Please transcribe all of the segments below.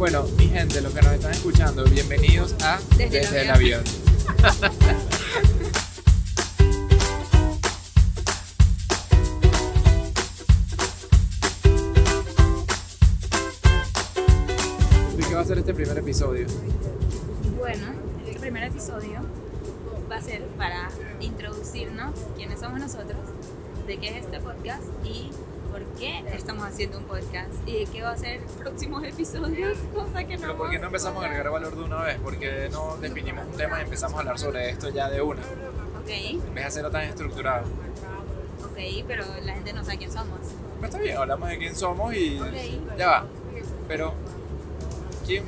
Bueno, mi gente, los que nos están escuchando, bienvenidos a Desde el el avión. ¿De qué va a ser este primer episodio? Bueno, este primer episodio va a ser para introducirnos quiénes somos nosotros, de qué es este podcast y por qué estamos haciendo un podcast y de qué va a ser próximos episodios, cosa que no Pero ¿por qué no empezamos a agregar valor de una vez? Porque no definimos un tema y empezamos a hablar sobre esto ya de una, Ok, en vez de hacerlo tan estructurado. ok, pero la gente no sabe quién somos. Pero está bien, hablamos de quién somos y Ok. ya va. Pero, ¿quién,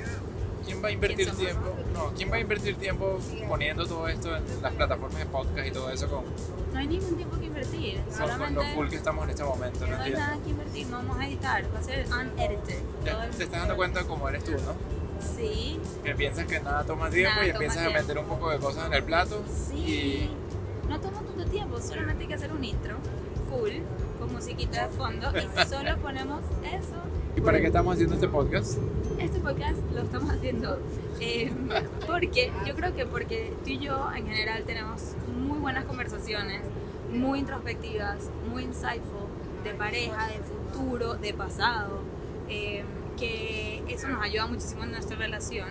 quién va a invertir tiempo? No, ¿quién va a invertir tiempo poniendo todo esto en las plataformas de podcast y todo eso con, No hay ningún tiempo que invertir, son con solamente lo full que estamos en este momento? ¿no no hay nada que invertir, no vamos a editar, va a ser unedited. Ya te estás dando cuenta cómo eres tú, ¿no? Sí, Que piensas que nada toma tiempo Nada y empiezas a meter un poco de cosas en el plato. Sí. No toma tanto tiempo, solamente hay que hacer un intro full con musiquita de fondo y solo ponemos eso. ¿Y, ¿Y para qué estamos haciendo este podcast? Este podcast lo estamos haciendo eh, porque yo creo que porque tú y yo en general tenemos muy buenas conversaciones, muy introspectivas, muy insightful, de pareja, de futuro, de pasado, eh, que eso nos ayuda muchísimo en nuestra relación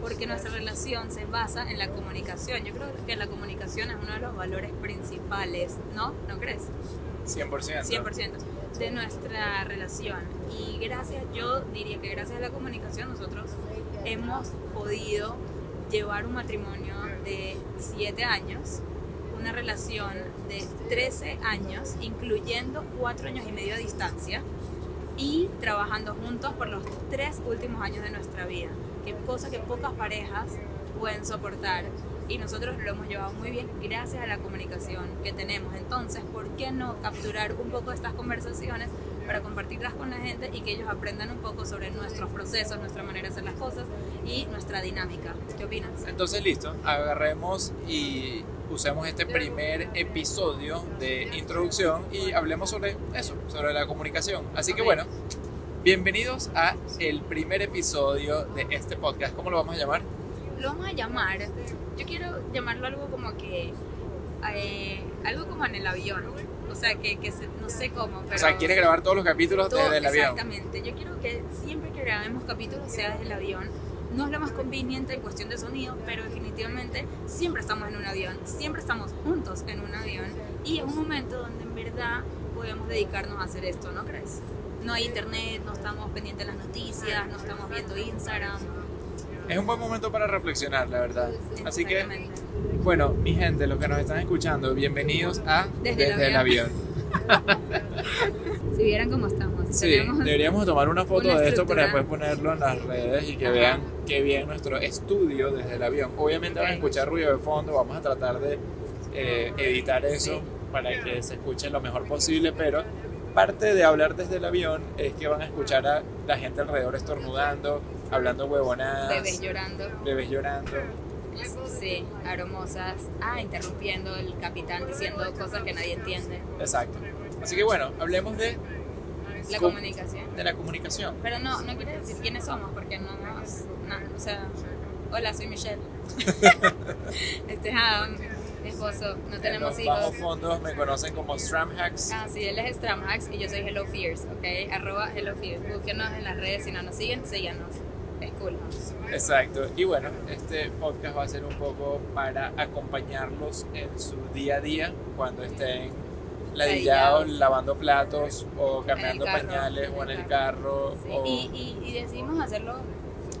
porque nuestra relación se basa en la comunicación. Yo creo que la comunicación es uno de los valores principales, ¿no? ¿No crees? 100%. 100% de nuestra relación. Y gracias, yo diría que gracias a la comunicación nosotros hemos podido llevar un matrimonio de 7 años, una relación de 13 años, incluyendo 4 años y medio de distancia, y trabajando juntos por los 3 últimos años de nuestra vida, que cosa que pocas parejas pueden soportar. Y nosotros lo hemos llevado muy bien gracias a la comunicación que tenemos. Entonces, ¿por qué no capturar un poco estas conversaciones para compartirlas con la gente y que ellos aprendan un poco sobre nuestros procesos, nuestra manera de hacer las cosas y nuestra dinámica? ¿Qué opinas? Entonces, listo, agarremos y usemos este primer episodio de introducción y hablemos sobre eso, sobre la comunicación. Así que bueno, bienvenidos a el primer episodio de este podcast. ¿Cómo lo vamos a llamar? Lo vamos a llamar, yo quiero llamarlo algo como que, eh, algo como en el avión. O sea, que, que se- no sé cómo, pero... O sea, ¿quieres grabar todos los capítulos Todo- desde el avión? Exactamente. Yo quiero que siempre que grabemos capítulos sea desde el avión. No es lo más conveniente en cuestión de sonido, pero definitivamente siempre estamos en un avión, siempre estamos juntos en un avión y es un momento donde en verdad podemos dedicarnos a hacer esto, ¿no crees? No hay internet, no estamos pendientes de las noticias, no estamos viendo Instagram. Es un buen momento para reflexionar, la verdad. Así que, bueno, mi gente, los que nos están escuchando, bienvenidos a Desde el el avión. Si vieran cómo estamos. Sí, deberíamos tomar una foto una de esto para después ponerlo en las redes y que Ajá. vean qué bien nuestro estudio desde el avión. Obviamente van a escuchar ruido de fondo, vamos a tratar de eh, editar eso Sí. para que se escuche lo mejor posible, pero parte de hablar desde el avión es que van a escuchar a la gente alrededor estornudando, hablando huevonadas, bebés llorando. bebés llorando. Sí, aromosas. Ah, interrumpiendo el capitán diciendo cosas que nadie entiende. Exacto. Así que bueno, hablemos de, La com- comunicación. de la comunicación. Pero no, no quiere decir quiénes somos, porque no nos. no, o sea, hola, soy Michelle. este es Adam, mi esposo. No En tenemos los hijos. fondos me conocen como Stramhacks. Ah, sí, él es Stramhacks y yo soy Hello Fears, ¿ok? Arroba Hello Fears. Búsquenos en las redes, si no nos siguen, síganos. Exacto. Y bueno, este podcast va a ser un poco para acompañarlos en su día a día cuando estén ladillados, lavando platos o cambiando carro, pañales o en el el carro. Sí, o... Y, y, y decidimos hacerlo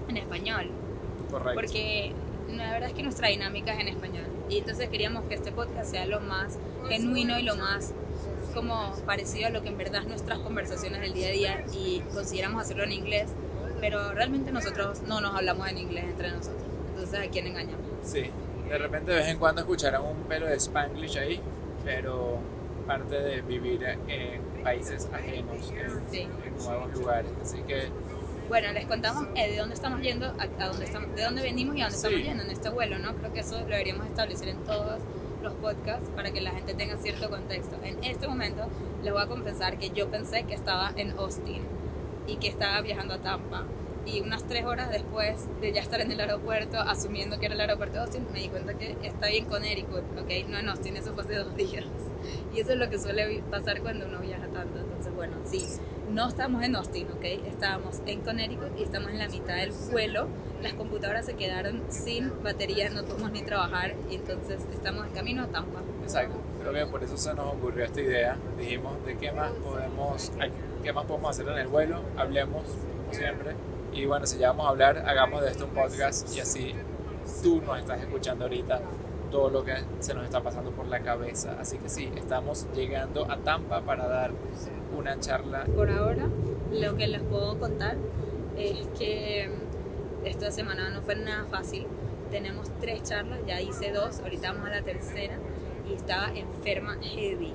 en español. Correcto. porque la verdad es que nuestra dinámica es en español y entonces queríamos que este podcast sea lo más genuino y lo más como parecido a lo que en verdad es nuestras conversaciones del día a día y consideramos hacerlo en inglés pero realmente nosotros no nos hablamos en inglés entre nosotros entonces a quién engañamos Sí. De repente de vez en cuando escucharán un pelo de Spanglish ahí, pero parte de vivir en países ajenos, en, Sí. en nuevos lugares. Así que bueno les contamos eh, de dónde estamos yendo a, a dónde estamos de dónde venimos y a dónde Sí. estamos yendo en este vuelo no creo que eso lo deberíamos establecer en todos los podcasts para que la gente tenga cierto contexto. En este momento les voy a confesar que yo pensé que estaba en Austin y que estaba viajando a Tampa. y unas tres horas después de ya estar en el aeropuerto, asumiendo que era el aeropuerto de Austin, me di cuenta que está bien Connecticut, ¿ok? No en Austin, eso fue hace dos días. Y eso es lo que suele pasar cuando uno viaja tanto. Entonces, bueno, sí, no estamos en Austin, ¿ok? Estábamos en Connecticut y estamos en la mitad del vuelo. Las computadoras se quedaron sin batería, no podemos ni trabajar y entonces estamos en camino a Tampa. Exacto, creo que por eso se nos ocurrió esta idea. Dijimos de qué más podemos, qué más podemos hacer en el vuelo, hablemos como siempre y bueno, si ya vamos a hablar, hagamos de esto un podcast y así tú nos estás escuchando ahorita todo lo que se nos está pasando por la cabeza. Así que sí, estamos llegando a Tampa para dar una charla. Por ahora, lo que les puedo contar es que esta semana no fue nada fácil. Tenemos tres charlas, ya hice dos, ahorita vamos a la tercera y estaba enferma heavy.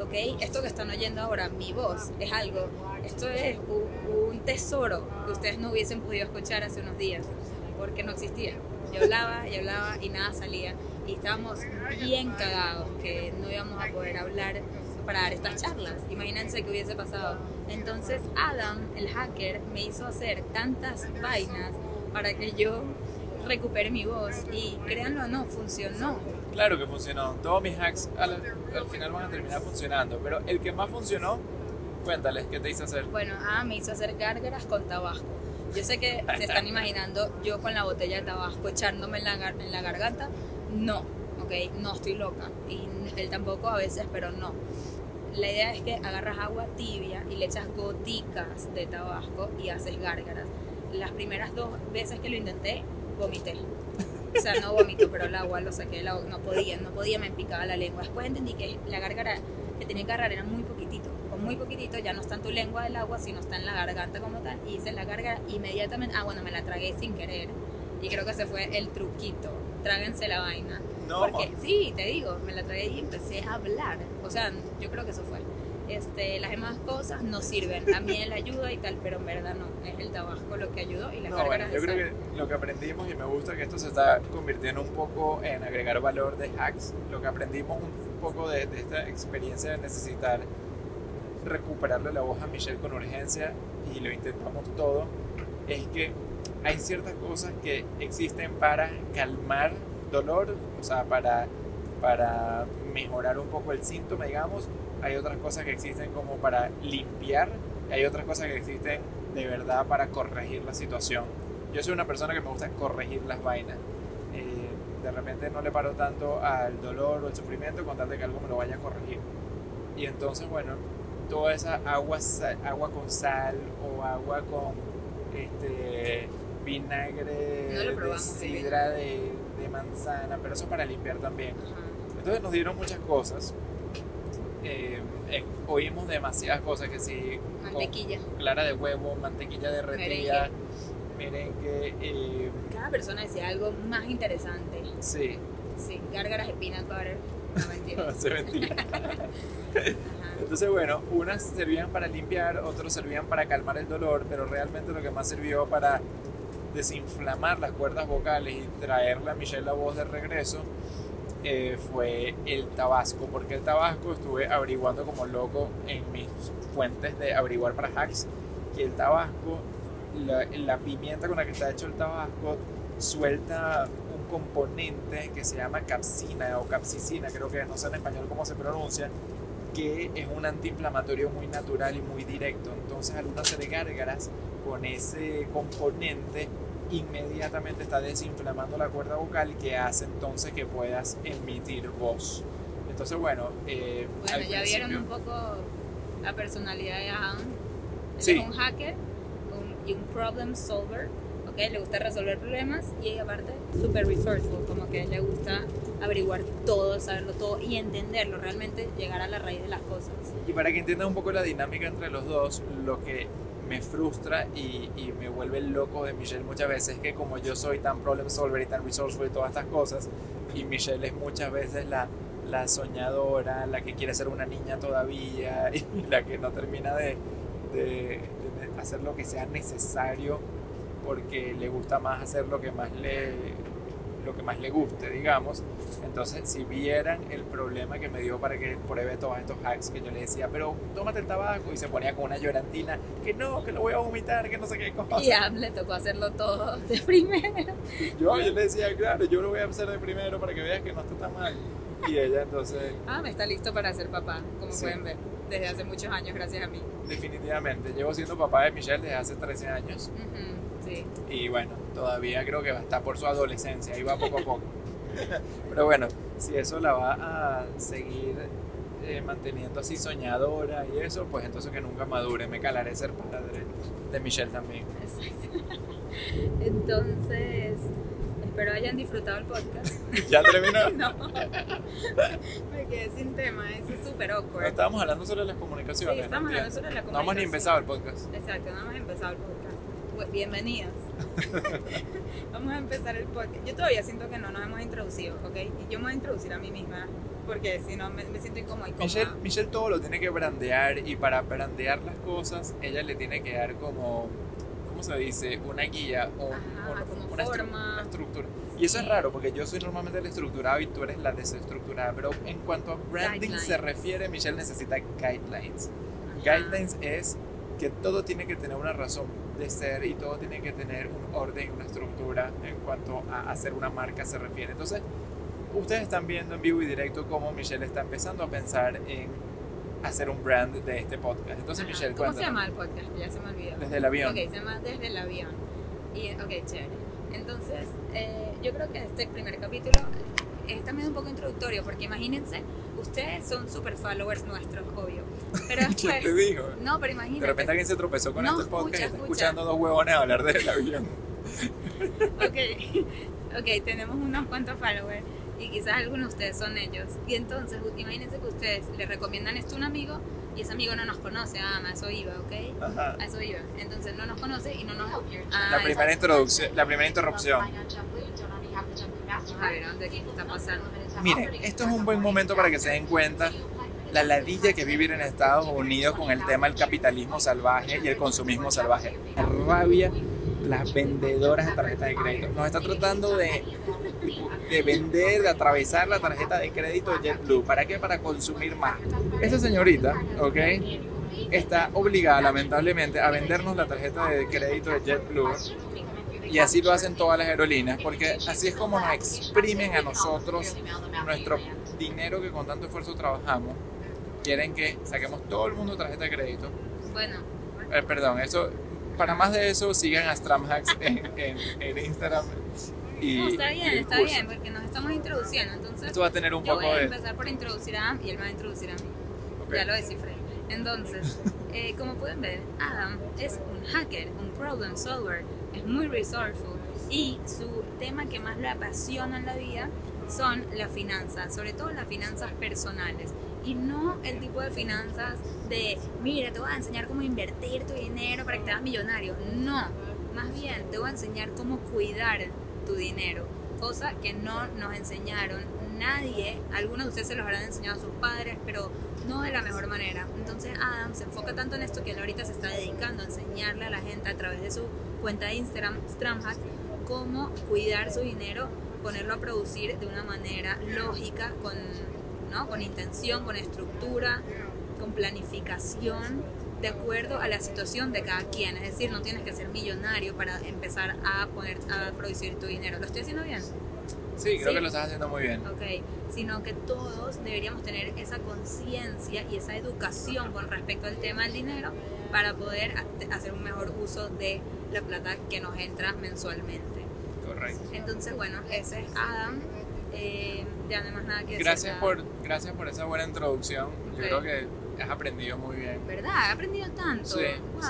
¿Ok? Esto que están oyendo ahora, mi voz, es algo, esto es un, tesoro que ustedes no hubiesen podido escuchar hace unos días, porque no existía. Yo hablaba y hablaba y nada salía. Y estábamos bien cagados que no íbamos a poder hablar para dar estas charlas. Imagínense qué hubiese pasado. Entonces Adam, el hacker, me hizo hacer tantas vainas para que yo recupere mi voz y créanlo o no, funcionó. Claro que funcionó. Todos mis hacks al, final van a terminar funcionando, pero el que más funcionó, cuéntales, ¿qué te hizo hacer? Bueno, ah, me hizo hacer gárgaras con tabasco. Yo sé que se están imaginando yo con la botella de tabasco echándome en la, en la garganta. No, ok, no estoy loca. Y él tampoco a veces, pero no. La idea es que agarras agua tibia y le echas goticas de tabasco y haces gárgaras. Las primeras dos veces que lo intenté, vomité. O sea, no vomito, pero el agua lo saqué del agua. No podía, no podía, me picaba la lengua. Después entendí que la gárgara que tenía que agarrar era muy poquitito. Con muy poquitito ya no está en tu lengua del agua, sino está en la garganta como tal. Y hice la gárgara inmediatamente. Ah, bueno, me la tragué sin querer. Y creo que ese fue el truquito. Tráguense la vaina. No. Porque, sí, te digo, me la tragué y empecé a hablar. O sea, yo creo que eso fue. Este, las demás cosas no sirven. También la ayuda y tal, pero en verdad no. Es el tabasco lo que ayudó y las no, bueno, Yo creo que lo que aprendimos, y me gusta que esto se está convirtiendo un poco en agregar valor de hacks, lo que aprendimos un poco de, esta experiencia de necesitar recuperarle la voz a Michelle con urgencia, y lo intentamos todo, es que hay ciertas cosas que existen para calmar dolor, o sea, para, para mejorar un poco el síntoma, digamos, hay otras cosas que existen como para limpiar, hay otras cosas que existen de verdad para corregir la situación. Yo soy una persona que me gusta corregir las vainas. Eh, de repente no le paro tanto al dolor o al sufrimiento con tal de que algo me lo vaya a corregir. Y entonces, bueno, toda esa agua, agua con sal o agua con este, vinagre de sidra de, de, manzana, pero eso para limpiar también. Entonces nos dieron muchas cosas eh, eh, oímos demasiadas cosas que sí. Mantequilla. Clara de huevo, mantequilla derretida, merengue. Eh, Cada persona decía algo más interesante. Sí. Sí, gárgaras de peanut butter. No mentira. Se mentira. Entonces, bueno, unas servían para limpiar, otros servían para calmar el dolor, pero realmente lo que más sirvió para desinflamar las cuerdas vocales y traerle a Michelle la voz de regreso eh, fue el tabasco, porque el tabasco estuve averiguando como loco en mis fuentes de averiguar para hacks, que el tabasco, la, pimienta con la que está hecho el tabasco, suelta un componente que se llama capsina o capsicina, creo que no sé en español cómo se pronuncia, que es un antiinflamatorio muy natural y muy directo. Entonces al uno hacer gárgaras con ese componente, inmediatamente está desinflamando la cuerda vocal que hace entonces que puedas emitir voz. Entonces, bueno. Eh, bueno, ya vieron un poco la personalidad de Ahan. es un hacker y un problem solver. ¿okay? Le gusta resolver problemas y aparte, super resourceful, como que le gusta averiguar todo, saberlo todo y entenderlo, realmente llegar a la raíz de las cosas. Y para que entiendan un poco la dinámica entre los dos, lo que me frustra y, me vuelve loco de Michelle muchas veces que como yo soy tan problem solver y tan resourceful y todas estas cosas y Michelle es muchas veces la, la soñadora, la que quiere ser una niña todavía y la que no termina de, de, hacer lo que sea necesario porque le gusta más hacer lo que más le, lo que más le guste, digamos. Entonces, si vieran el problema que me dio para que pruebe todos estos hacks que yo le decía, pero tómate el tabaco y se ponía con una llorantina, que no, que lo voy a vomitar, que no sé qué cosa. Y a le tocó hacerlo todo de primero. Yo, yo le decía, claro, yo lo voy a hacer de primero para que veas que no está tan mal. Y ella entonces... Ah, me está listo para ser papá, como pueden ver, desde hace muchos años, gracias a mí. Definitivamente, llevo siendo papá de Michelle desde hace 13 años. Sí. Y bueno, todavía creo que va a estar por su adolescencia, y va poco a poco. Pero bueno, si eso la va a seguir eh, manteniendo así soñadora y eso, pues entonces que nunca madure, me calaré ser padre de Michelle también. Entonces, espero hayan disfrutado el podcast. ¿Ya terminó? no. Me quedé sin tema, eso es súper awkward. No, estábamos hablando sobre las comunicaciones. Sí, estamos hablando sobre la comunicación. No hemos ni empezado el podcast. Exacto, no hemos empezado el podcast. Pues, bienvenidos. Vamos a empezar el podcast. Yo todavía siento que no nos hemos introducido, ¿ok? Y yo me voy a introducir a mí misma porque si no me, me siento incómoda. Michelle, Michelle todo lo tiene que brandear y para brandear las cosas ella le tiene que dar como ¿cómo se dice? Una guía o Ajá, como una, forma. una estructura. Y eso es raro porque yo soy normalmente el estructurado y tú eres la desestructurada. Pero en cuanto a branding Guidelines. se refiere, Michelle necesita guidelines. Ajá. Guidelines es que todo tiene que tener una razón de ser y todo tiene que tener un orden, una estructura en cuanto a hacer una marca se refiere. Entonces, ustedes están viendo en vivo y directo cómo Michelle está empezando a pensar en hacer un brand de este podcast. Entonces, Ajá. Michelle, ¿Cómo se llama el podcast? Ya se me olvidó. Desde el avión. Ok, se llama Desde el avión. Y, ok, chévere. Entonces, eh, yo creo que este primer capítulo es también un poco introductorio, porque imagínense, ustedes son super followers nuestros, obvio. Pero ¿Quién después. te dijo? No, pero imagínate. De repente alguien se tropezó con No, este podcast escucha, y está escucha. escuchando dos huevones hablar del avión. Ok, ok, tenemos unos cuantos followers y quizás algunos de ustedes son ellos. Y entonces, imagínense que ustedes le recomiendan esto a un amigo y ese amigo no nos conoce. Ah, a eso iba, ¿ok? Ajá. A eso iba. Entonces no nos conoce y no nos. Ah, La primera introducción, la primera interrupción. A ver, ¿a ¿dónde está pasando? Miren, esto es un buen momento para que se den cuenta la ladilla que vivir en Estados Unidos con el tema del capitalismo salvaje y el consumismo salvaje. Rabia las vendedoras de tarjetas de crédito. Nos está tratando de, de vender, de atravesar la tarjeta de crédito de JetBlue. ¿Para qué? Para consumir más. Esta señorita, ¿ok? Está obligada, lamentablemente, a vendernos la tarjeta de crédito de JetBlue y así lo hacen todas las aerolíneas, porque así es como nos exprimen a nosotros nuestro dinero que con tanto esfuerzo trabajamos. Quieren que saquemos todo el mundo tarjeta de crédito. Bueno, Eh, perdón, eso, para más de eso, sigan a Stramhacks en, en, en Instagram. Y, no, está bien, está curso. bien, porque nos estamos introduciendo. Entonces, Esto va a tener un yo poco voy a de. empezar por introducir a Adam y él va a introducir a mí. ok. Ya lo descifré. Entonces, eh, como pueden ver, Adam es un hacker, un problem solver, es muy resourceful y su tema que más le apasiona en la vida son las finanzas, sobre todo las finanzas personales y no el tipo de finanzas de, mira, te voy a enseñar cómo invertir tu dinero para que te hagas millonario. No, más bien te voy a enseñar cómo cuidar tu dinero, cosa que no nos enseñaron nadie, algunos de ustedes se los habrán enseñado a sus padres, pero no de la mejor manera. Entonces Adam se enfoca tanto en esto que él ahorita se está dedicando a enseñarle a la gente a través de su cuenta de Instagram, Stramhack, cómo cuidar su dinero, ponerlo a producir de una manera lógica, con, ¿no? con intención, con estructura, con planificación, de acuerdo a la situación de cada quien. Es decir, no tienes que ser millonario para empezar a, poner, a producir tu dinero. ¿Lo estoy haciendo bien? Sí, creo Sí. que lo estás haciendo muy bien. Ok, sino que todos deberíamos tener esa conciencia y esa educación con respecto al tema del dinero para poder ha- hacer un mejor uso de la plata que nos entra mensualmente. Correcto. Entonces, bueno, ese es Adam. Eh, ya no hay más nada que decir. Gracias por, gracias por esa buena introducción. Yo creo que has aprendido muy bien. ¿Verdad? He aprendido tanto. Sí, wow. sí.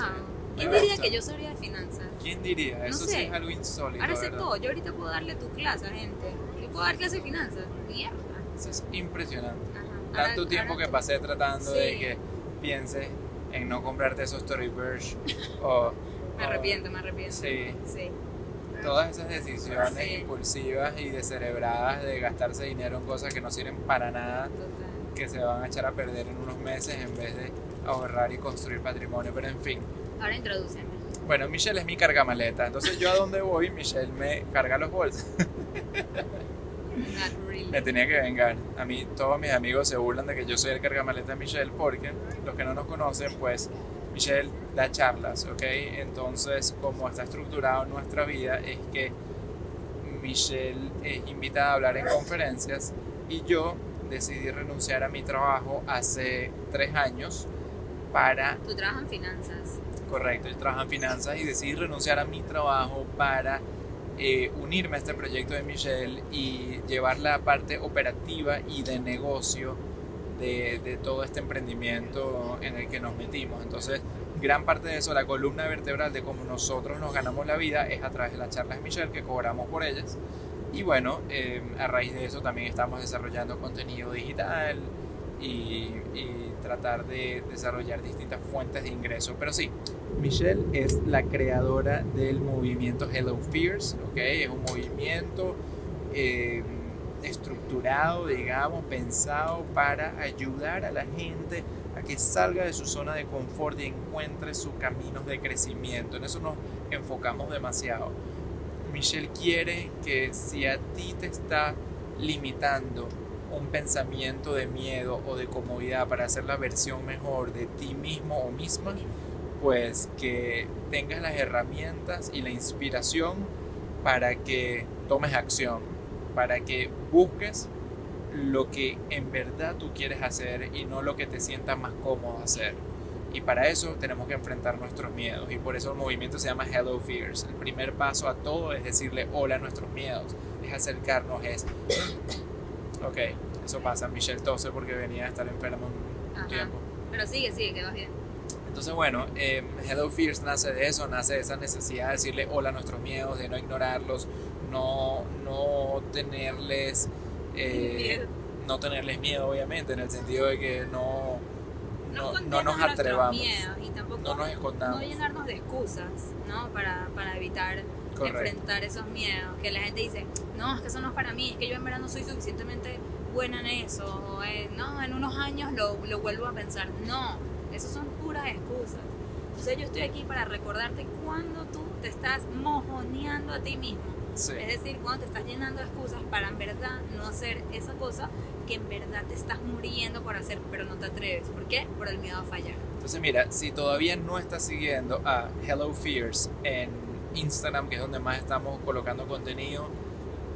¿Quién diría gusta. que yo sabría de finanzas? ¿Quién diría? Eso sí sé. es algo insólito. Ahora sé todo. Yo ahorita puedo darle tu clase a gente. Yo puedo dar clase de finanzas. Mierda. Eso es impresionante. Ajá. Tanto Ahora- tiempo ahora que pasé tratando Sí. de que pienses en no comprarte esos Tory Burch o, Me arrepiento, me arrepiento. Sí. Sí. todas esas decisiones Sí. impulsivas y descerebradas de gastarse dinero en cosas que no sirven para nada, Total. que se van a echar a perder en unos meses en vez de ahorrar y construir patrimonio. Pero en fin, Ahora introdúceme. bueno, Michelle es mi cargamaleta, entonces yo a donde voy, Michelle me carga los bolsos. Really. Me tenía que vengar. A mí todos mis amigos se burlan de que yo soy el cargamaleta de Michelle porque los que no nos conocen, pues Michelle da charlas, ¿ok? Entonces, como está estructurado nuestra vida, es que Michelle es invitada a hablar en conferencias y yo decidí renunciar a mi trabajo hace tres años para... Tú trabajas en finanzas. Correcto, yo trabajo en finanzas y decidí renunciar a mi trabajo para eh, unirme a este proyecto de Michelle y llevar la parte operativa y de negocio de, de, todo este emprendimiento en el que nos metimos. Entonces, gran parte de eso, la columna vertebral de cómo nosotros nos ganamos la vida es a través de las charlas de Michelle que cobramos por ellas. Y bueno, eh, a raíz de eso también estamos desarrollando contenido digital y, y tratar de desarrollar distintas fuentes de ingreso. Pero sí, Michelle es la creadora del movimiento Hello Fears, ¿ok? Es un movimiento eh, estructurado, digamos, pensado para ayudar a la gente a que salga de su zona de confort y encuentre sus caminos de crecimiento. En eso nos enfocamos demasiado. Michelle quiere que si a ti te está limitando un pensamiento de miedo o de comodidad para hacer la versión mejor de ti mismo o misma, pues que tengas las herramientas y la inspiración para que tomes acción, para que busques lo que en verdad tú quieres hacer y no lo que te sienta más cómodo hacer. Y para eso tenemos que enfrentar nuestros miedos y por eso el movimiento se llama Hello Fears. El primer paso a todo es decirle hola a nuestros miedos, es acercarnos, es... Ok, eso pasa. Michelle tose porque venía a estar enfermo un Ajá. tiempo. Pero sigue, sigue, que vas bien. Entonces, bueno, eh, Hello Fears nace de eso, nace de esa necesidad de decirle hola a nuestros miedos, de no ignorarlos, no, no tenerles... eh, no tenerles miedo, obviamente, en el sentido de que no, no, no nos atrevamos, miedos y tampoco no nos escondamos. no llenarnos de excusas, ¿no? Para, para evitar Correcto. enfrentar esos miedos. Que la gente dice, no, es que eso no es para mí, es que yo en verdad no soy suficientemente buena en eso, o eh, no, en unos años lo, lo vuelvo a pensar. No, eso son puras excusas. Entonces yo estoy aquí para recordarte cuando tú te estás mojoneando a ti mismo. Sí. Es decir, cuando te estás llenando de excusas para en verdad no hacer esa cosa que en verdad te estás muriendo por hacer, pero no te atreves. ¿Por qué? Por el miedo a fallar. Entonces, mira, si todavía no estás siguiendo a Hello Fears en Instagram, que es donde más estamos colocando contenido,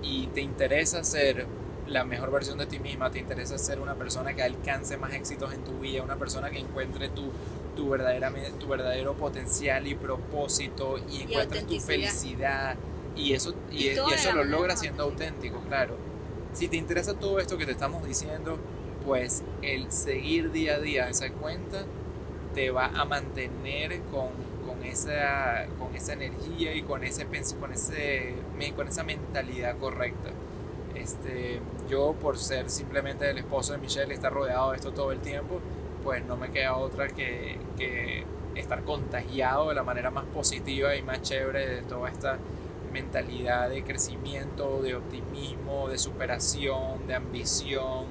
y te interesa ser la mejor versión de ti misma, te interesa ser una persona que alcance más éxitos en tu vida, una persona que encuentre tu, tu, verdadera, tu verdadero potencial y propósito y encuentres tu felicidad y eso, y, Y todo y de eso lo logras más siendo auténtico, claro. Si te interesa todo esto que te estamos diciendo, pues el seguir día a día esa cuenta te va a mantener con, con, esa, con esa energía y con, ese, con, ese, con esa mentalidad correcta. Este, yo, por ser simplemente el esposo de Michelle estar rodeado de esto todo el tiempo, pues no me queda otra que, que estar contagiado de la manera más positiva y más chévere de toda esta mentalidad de crecimiento, de optimismo, de superación, de ambición.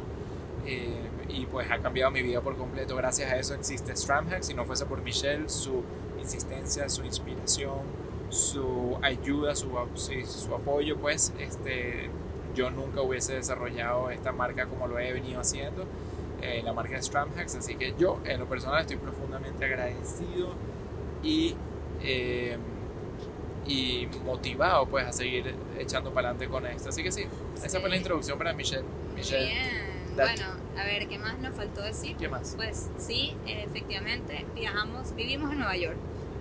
eh, y pues ha cambiado mi vida por completo. Gracias a eso existe Stramhack. Si no fuese por Michelle, su insistencia, su inspiración, su ayuda, su, su apoyo, pues este, yo nunca hubiese desarrollado esta marca como lo he venido haciendo, eh, la marca Stramhacks. Así que yo, en lo personal, estoy profundamente agradecido y, eh, y motivado pues a seguir echando para adelante con esto. Así que sí, esa fue la introducción para Michelle. Michelle, Bien. Bueno, a ver, ¿qué más nos faltó decir? ¿qué más? Pues sí, efectivamente, viajamos, vivimos en Nueva York.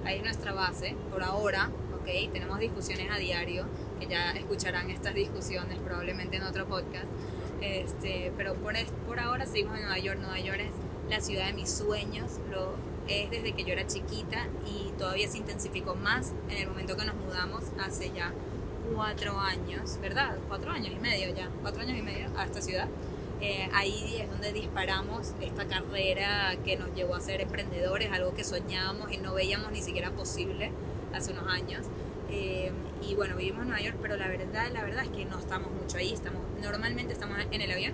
Ahí es nuestra base, por ahora, ¿ok? Tenemos discusiones a diario, que ya escucharán estas discusiones probablemente en otro podcast. Este, pero por, por ahora seguimos en Nueva York. Nueva York es la ciudad de mis sueños, lo es desde que yo era chiquita y todavía se intensificó más en el momento que nos mudamos hace ya cuatro años, ¿verdad? Cuatro años y medio ya, cuatro años y medio a esta ciudad. Eh, ahí es donde disparamos esta carrera que nos llevó a ser emprendedores, algo que soñábamos y no veíamos ni siquiera posible hace unos años. Eh, y bueno, vivimos en Nueva York, pero la verdad, la verdad es que no estamos mucho ahí. Estamos, normalmente estamos en el avión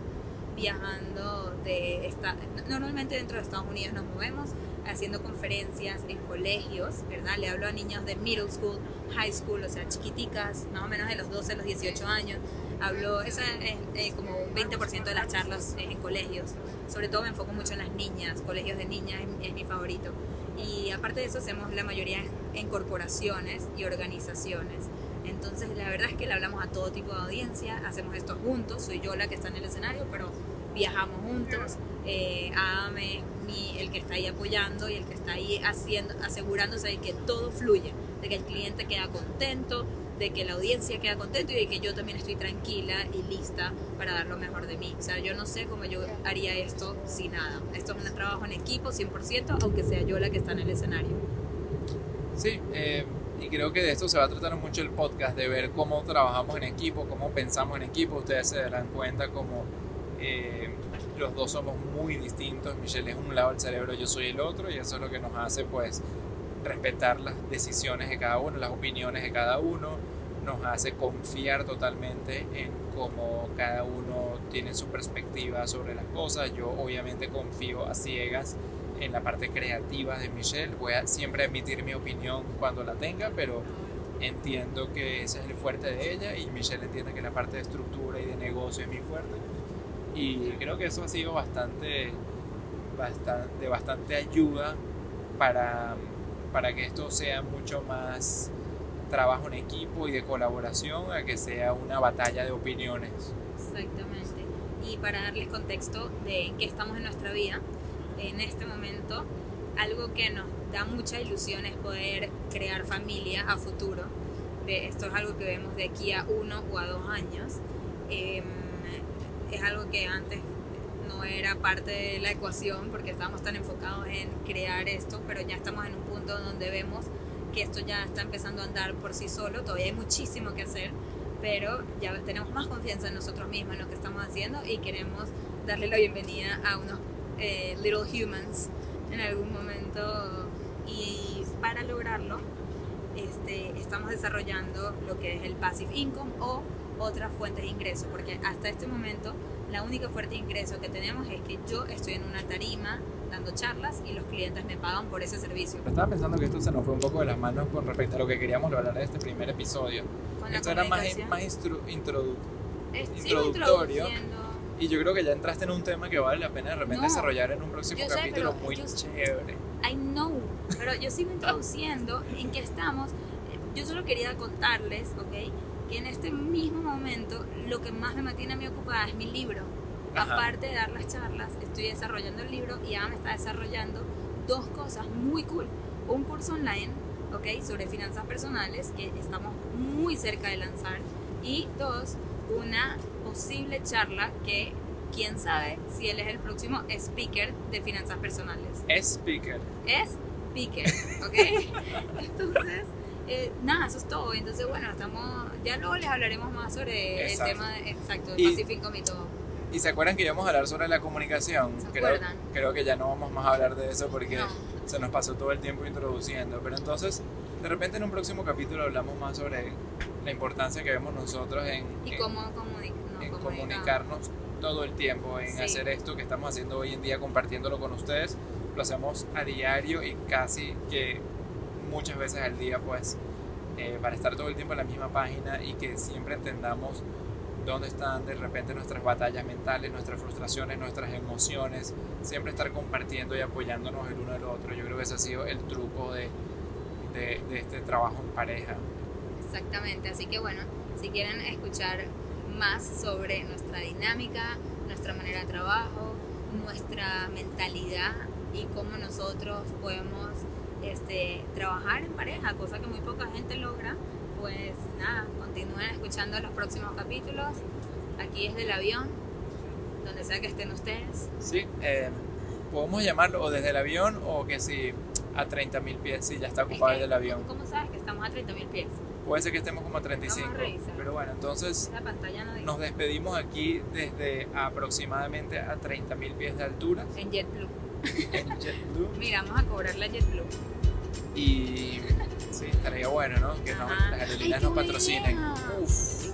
viajando de esta, normalmente dentro de Estados Unidos nos movemos, haciendo conferencias en colegios, ¿verdad? Le hablo a niños de middle school, high school, o sea, chiquiticas, más o menos de los 12 a los 18 años. Hablo, esa es eh, como un 20% de las charlas en colegios. Sobre todo me enfoco mucho en las niñas, colegios de niñas es, es mi favorito. Y aparte de eso hacemos la mayoría en corporaciones y organizaciones. Entonces la verdad es que le hablamos a todo tipo de audiencia, hacemos esto juntos, soy yo la que está en el escenario, pero viajamos juntos, eh, Adam el que está ahí apoyando y el que está ahí haciendo, asegurándose de que todo fluye, de que el cliente queda contento, de que la audiencia queda contento y de que yo también estoy tranquila y lista para dar lo mejor de mí. O sea, yo no sé cómo yo haría esto sin nada. Esto es un trabajo en equipo 100%, aunque sea yo la que está en el escenario. Sí, eh, y creo que de esto se va a tratar mucho el podcast, de ver cómo trabajamos en equipo, cómo pensamos en equipo. Ustedes se darán cuenta como eh, los dos somos muy distintos. Michelle es un lado del cerebro, yo soy el otro, y eso es lo que nos hace pues respetar las decisiones de cada uno, las opiniones de cada uno, nos hace confiar totalmente en cómo cada uno tiene su perspectiva sobre las cosas. Yo obviamente confío a ciegas en la parte creativa de Michelle. Voy a siempre emitir mi opinión cuando la tenga, pero entiendo que ese es el fuerte de ella y Michelle entiende que la parte de estructura y de negocio es mi fuerte. Y creo que eso ha sido bastante, bastante, de bastante ayuda para, para que esto sea mucho más trabajo en equipo y de colaboración a que sea una batalla de opiniones. Exactamente. Y para darles contexto de qué estamos en nuestra vida, en este momento, algo que nos da mucha ilusión es poder crear familia a futuro. Esto es algo que vemos de aquí a uno o a dos años. Eh, es algo que antes no era parte de la ecuación porque estábamos tan enfocados en crear esto, pero ya estamos en un punto donde vemos que esto ya está empezando a andar por sí solo, todavía hay muchísimo que hacer, pero ya tenemos más confianza en nosotros mismos, en lo que estamos haciendo y queremos darle la bienvenida a unos eh, little humans en algún momento. Y para lograrlo este, estamos desarrollando lo que es el passive income o otras fuentes de ingreso, porque hasta este momento la única fuente de ingreso que tenemos es que yo estoy en una tarima dando charlas y los clientes me pagan por ese servicio. Estaba pensando que esto se nos fue un poco de las manos con respecto a lo que queríamos hablar en este primer episodio. esto era más, más introdu, introductorio. Y yo creo que ya entraste en un tema que vale la pena de repente desarrollar en un próximo capítulo muy chévere. I know, pero yo sigo introduciendo en que estamos. Yo solo quería contarles, ¿ok? Que en este mismo momento lo que más me mantiene a mí ocupada es mi libro. Aparte de dar las charlas, estoy desarrollando el libro y ahora me está desarrollando dos cosas muy cool. Un curso online, ¿ok? Sobre finanzas personales que estamos muy cerca de lanzar. Y dos, una posible charla que quién sabe si él es el próximo speaker de finanzas personales. Speaker. Es speaker, ¿ok? Entonces eh, nada, eso es todo. Entonces, bueno, estamos, ya luego les hablaremos más sobre el tema exacto del Pacífico y todo. ¿Y se acuerdan que íbamos a hablar sobre la comunicación? ¿Se creo, acuerdan? creo que ya no vamos más a hablar de eso porque se nos pasó todo el tiempo introduciendo. Pero entonces, de repente en un próximo capítulo hablamos más sobre la importancia que vemos nosotros en, ¿Y cómo en comunicarnos todo el tiempo, en hacer esto que estamos haciendo hoy en día, compartiéndolo con ustedes. Lo hacemos a diario y casi que muchas veces al día, pues, eh, para estar todo el tiempo en la misma página y que siempre entendamos dónde están de repente nuestras batallas mentales, nuestras frustraciones, nuestras emociones, siempre estar compartiendo y apoyándonos el uno del otro. Yo creo que ese ha sido el truco de, de, de este trabajo en pareja. Exactamente, así que bueno, si quieren escuchar más sobre nuestra dinámica, nuestra manera de trabajo, nuestra mentalidad y cómo nosotros podemos este, trabajar en pareja, cosa que muy poca gente logra, pues nada, continúen escuchando los próximos capítulos. Aquí es del avión, donde sea que estén ustedes. Sí, eh, podemos llamarlo o desde el avión o que si a 30.000 pies, si ya está ocupado el del avión. ¿Cómo sabes que estamos a 30.000 pies? Puede ser que estemos como a 35. pero bueno, entonces nos despedimos aquí desde aproximadamente a 30.000 pies de altura. En JetBlue. En JetBlue. Mira, vamos a cobrar la JetBlue. Y sí, estaría bueno, ¿no? Que no, las aerolíneas nos patrocinen. Uf,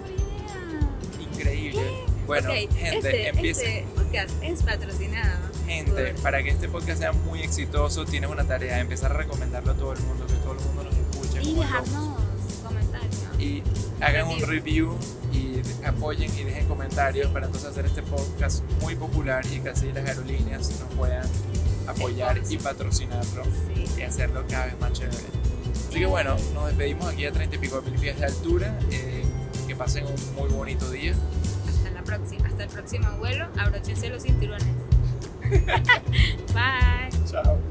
increíble. Bueno, gente, este, empieza. Este podcast es patrocinado. gente, para que este podcast sea muy exitoso, tienes una tarea, empezar a recomendarlo a todo el mundo, que todo el mundo nos escuche. Y dejarnos comentarios. Y hagan un review y apoyen y dejen comentarios para entonces hacer este podcast muy popular y que así las aerolíneas nos puedan apoyar y patrocinarlo Sí. y hacerlo cada vez más chévere. Así que bueno, nos despedimos aquí a 30 y pico mil pies de altura. eh, que pasen un muy bonito día. Hasta la próxima, hasta el próximo vuelo. Abróchense los cinturones. Bye.